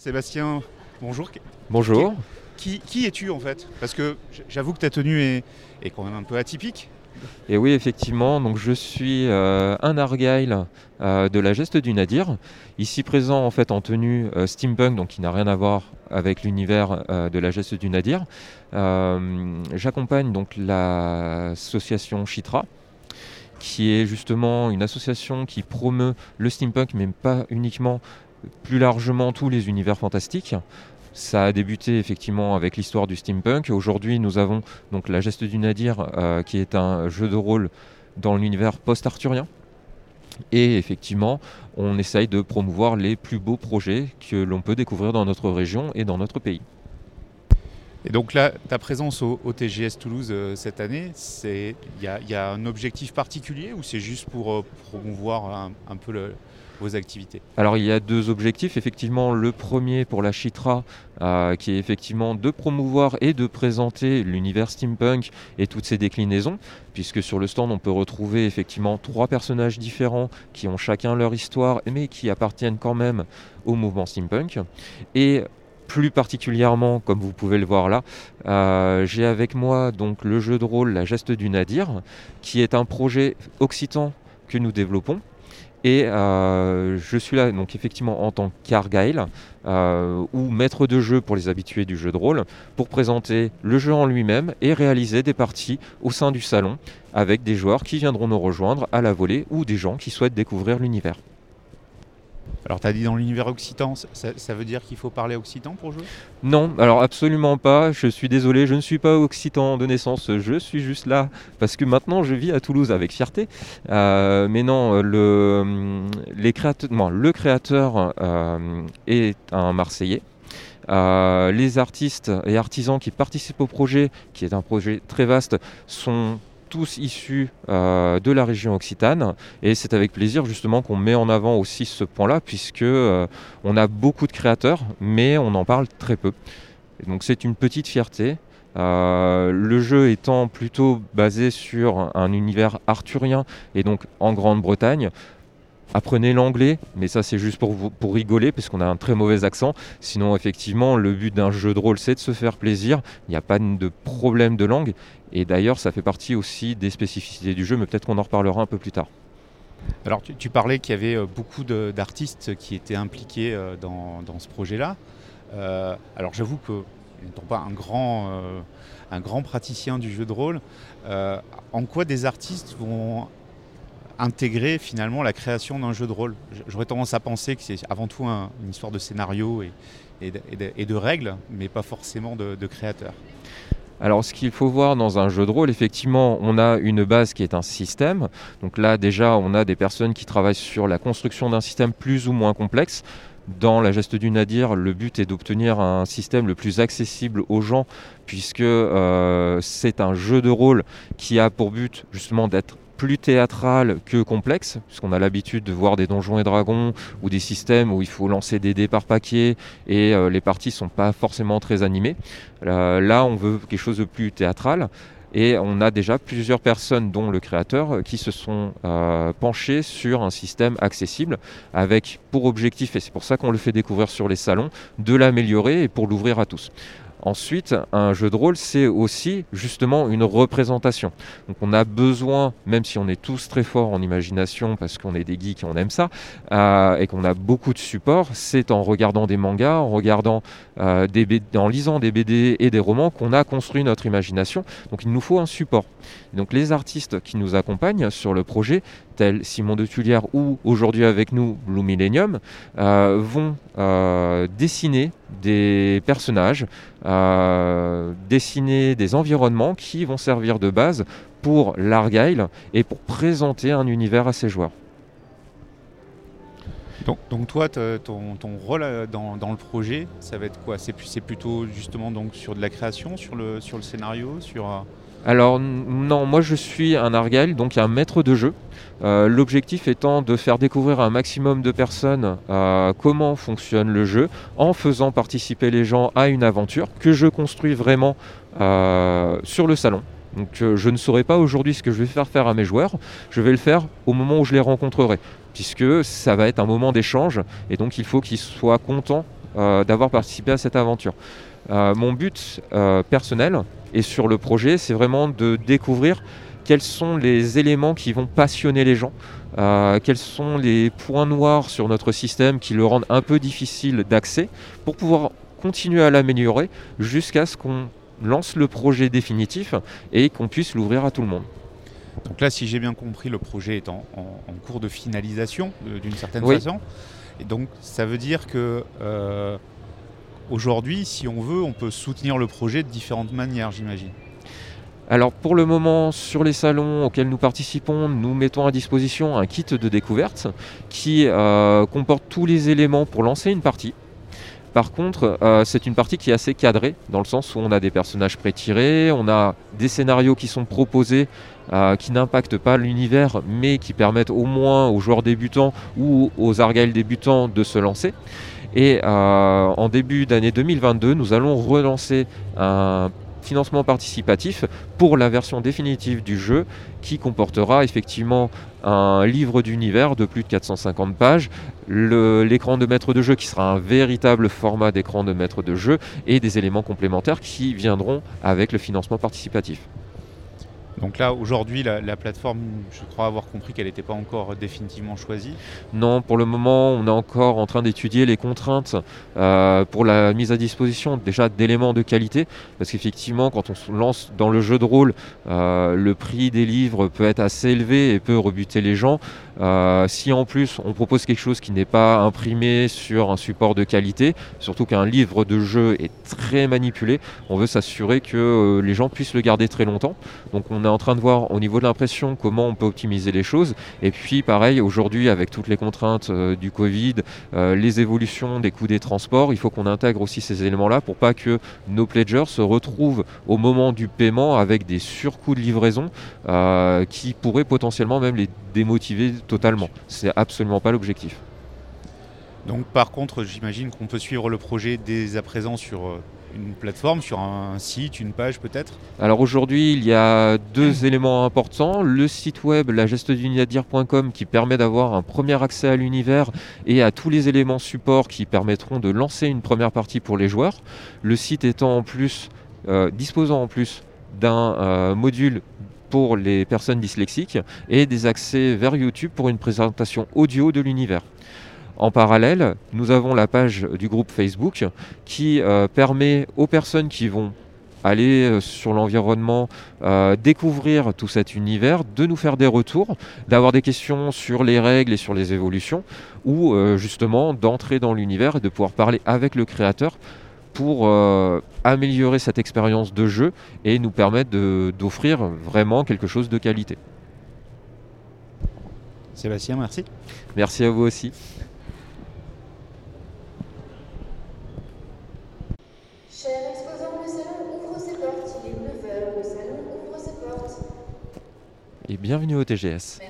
Sébastien, bonjour. Bonjour. Qui, qui es-tu en fait? Parce que j'avoue que ta tenue est, est, quand même un peu atypique. Et oui, effectivement, donc je suis euh, un Argyle euh, de la geste du Nadir, ici présent en fait en tenue euh, steampunk, donc qui n'a rien à voir avec l'univers de la geste du Nadir. J'accompagne donc l'association Chitra, qui est justement une association qui promeut le steampunk, mais pas uniquement, plus largement tous les univers fantastiques. Ça a débuté effectivement avec l'histoire du steampunk. Aujourd'hui, nous avons donc la geste du Nadir, euh, qui est un jeu de rôle dans l'univers post-arthurien. Et effectivement, on essaye de promouvoir les plus beaux projets que l'on peut découvrir dans notre région et dans notre pays. Et donc là, ta présence au, TGS Toulouse euh, cette année, il y, a un objectif particulier ou c'est juste pour euh, promouvoir un, peu activités Alors il y a deux objectifs. Effectivement, le premier pour la Chitra, euh, qui est effectivement de promouvoir et de présenter l'univers steampunk et toutes ses déclinaisons, puisque sur le stand on peut retrouver effectivement trois personnages différents qui ont chacun leur histoire, mais qui appartiennent quand même au mouvement steampunk. Et plus particulièrement, comme vous pouvez le voir là, euh, j'ai avec moi donc le jeu de rôle La Geste du Nadir, qui est un projet occitan que nous développons. Et euh, je suis là donc effectivement en tant qu'Argyle euh, ou maître de jeu pour les habitués du jeu de rôle pour présenter le jeu en lui-même et réaliser des parties au sein du salon avec des joueurs qui viendront nous rejoindre à la volée ou des gens qui souhaitent découvrir l'univers. Alors, tu as dit dans l'univers occitan, ça, veut dire qu'il faut parler occitan pour jouer? Non, alors absolument pas. Je suis désolé, je ne suis pas occitan de naissance. Je suis juste là parce que maintenant je vis à Toulouse avec fierté. Euh, mais non, le, créateur euh, est un Marseillais. Euh, les artistes et artisans qui participent au projet, qui est un projet très vaste, sont tous issus euh, de la région occitane et c'est avec plaisir justement qu'on met en avant aussi ce point-là puisque euh, on a beaucoup de créateurs mais on en parle très peu. donc c'est une petite fierté. Euh, le jeu étant plutôt basé sur un univers arthurien et donc en Grande-Bretagne, Apprenez l'anglais, mais ça c'est juste pour, pour rigoler parce qu'on a un très mauvais accent. Sinon effectivement le but d'un jeu de rôle c'est de se faire plaisir. Il n'y a pas de problème de langue. Et d'ailleurs ça fait partie aussi des spécificités du jeu, mais peut-être qu'on en reparlera un peu plus tard. Alors tu, parlais qu'il y avait euh, beaucoup d'artistes qui étaient impliqués euh, dans, ce projet-là. Euh, alors j'avoue que n'étant pas un grand, un grand praticien du jeu de rôle, en quoi des artistes vont intégrer finalement la création d'un jeu de rôle? J'aurais tendance à penser que c'est avant tout une histoire de scénario et, de, règles, mais pas forcément de, de créateurs. Alors ce qu'il faut voir dans un jeu de rôle, effectivement, on a une base qui est un système. Donc là déjà, on a des personnes qui travaillent sur la construction d'un système plus ou moins complexe. Dans la geste du Nadir, le but est d'obtenir un système le plus accessible aux gens, puisque euh, c'est un jeu de rôle qui a pour but justement d'être plus théâtral que complexe, puisqu'on a l'habitude de voir des donjons et dragons ou des systèmes où il faut lancer des dés par paquet et euh, les parties sont pas forcément très animées. Euh, là, on veut quelque chose de plus théâtral. Et on a déjà plusieurs personnes, dont le créateur, qui se sont euh, penchés sur un système accessible, avec pour objectif, et c'est pour ça qu'on le fait découvrir sur les salons, de l'améliorer et pour l'ouvrir à tous. Ensuite, un jeu de rôle, c'est aussi justement une représentation. Donc on a besoin, même si on est tous très forts en imagination, parce qu'on est des geeks et on aime ça, euh, et qu'on a beaucoup de supports, c'est en regardant des mangas, en regardant euh, en lisant des BD et des romans qu'on a construit notre imagination. Donc il nous faut un support. donc les artistes qui nous accompagnent sur le projet, Simon de Tullière ou aujourd'hui avec nous Blue Millennium, euh, vont dessiner des personnages, euh, dessiner des environnements qui vont servir de base pour l'Argyle et pour présenter un univers à ses joueurs. Donc, toi, ton, rôle euh, dans, dans, le projet, ça va être quoi? C'est plutôt justement donc sur de la création, sur le, sur le scénario, sur... Alors non, moi je suis un Argyle, donc un maître de jeu. Euh, l'objectif étant de faire découvrir un maximum de personnes euh, comment fonctionne le jeu en faisant participer les gens à une aventure que je construis vraiment euh, sur le salon. Donc je ne saurais pas aujourd'hui ce que je vais faire faire à mes joueurs, je vais le faire au moment où je les rencontrerai, puisque ça va être un moment d'échange et donc il faut qu'ils soient contents d'avoir participé à cette aventure. mon but personnel et sur le projet, c'est vraiment de découvrir quels sont les éléments qui vont passionner les gens, quels sont les points noirs sur notre système qui le rendent un peu difficile d'accès, pour pouvoir continuer à l'améliorer jusqu'à ce qu'on lance le projet définitif et qu'on puisse l'ouvrir à tout le monde. Donc là, si j'ai bien compris, le projet est en, cours de finalisation euh, d'une certaine façon. Et donc, ça veut dire que euh, aujourd'hui, si on veut, on peut soutenir le projet de différentes manières, j'imagine. Alors pour le moment, sur les salons auxquels nous participons, nous mettons à disposition un kit de découverte qui euh, comporte tous les éléments pour lancer une partie. Par contre, euh, c'est une partie qui est assez cadrée, dans le sens où on a des personnages pré-tirés, on a des scénarios qui sont proposés euh, qui n'impactent pas l'univers, mais qui permettent au moins aux joueurs débutants ou aux Argyle débutants de se lancer. Et euh, en début d'année 2022, nous allons relancer un financement participatif pour la version définitive du jeu qui comportera effectivement un livre d'univers de plus de 450 pages, l'écran de maître de jeu qui sera un véritable format d'écran de maître de jeu et des éléments complémentaires qui viendront avec le financement participatif. Donc là, aujourd'hui, la, plateforme, je crois avoir compris qu'elle n'était pas encore définitivement choisie. Non, pour le moment, on est encore en train d'étudier les contraintes euh, pour la mise à disposition déjà d'éléments de qualité, parce qu'effectivement, quand on se lance dans le jeu de rôle, euh, le prix des livres peut être assez élevé et peut rebuter les gens. Euh, si en plus on propose quelque chose qui n'est pas imprimé sur un support de qualité, surtout qu'un livre de jeu est très manipulé, on veut s'assurer que les gens puissent le garder très longtemps. Donc on a en train de voir au niveau de l'impression comment on peut optimiser les choses. Et puis pareil, aujourd'hui avec toutes les contraintes euh, du Covid, euh, les évolutions des coûts des transports, il faut qu'on intègre aussi ces éléments-là pour pas que nos pledgers se retrouvent au moment du paiement avec des surcoûts de livraison euh, qui pourraient potentiellement même les démotiver totalement. C'est absolument pas l'objectif. Donc par contre, j'imagine qu'on peut suivre le projet dès à présent sur une plateforme, sur un site, une page peut-être? Alors aujourd'hui, il y a deux éléments importants. Le site web, la qui permet d'avoir un premier accès à l'univers et à tous les éléments support qui permettront de lancer une première partie pour les joueurs. Le site étant en plus, euh, disposant en plus d'un euh, module pour les personnes dyslexiques et des accès vers YouTube pour une présentation audio de l'univers. En parallèle, nous avons la page du groupe Facebook qui euh, permet aux personnes qui vont aller euh, sur l'environnement, euh, découvrir tout cet univers, de nous faire des retours, d'avoir des questions sur les règles et sur les évolutions, ou justement d'entrer dans l'univers et de pouvoir parler avec le créateur pour améliorer cette expérience de jeu et nous permettre d'offrir vraiment quelque chose de qualité. Sébastien, merci. Merci à vous aussi. et bienvenue au TGS.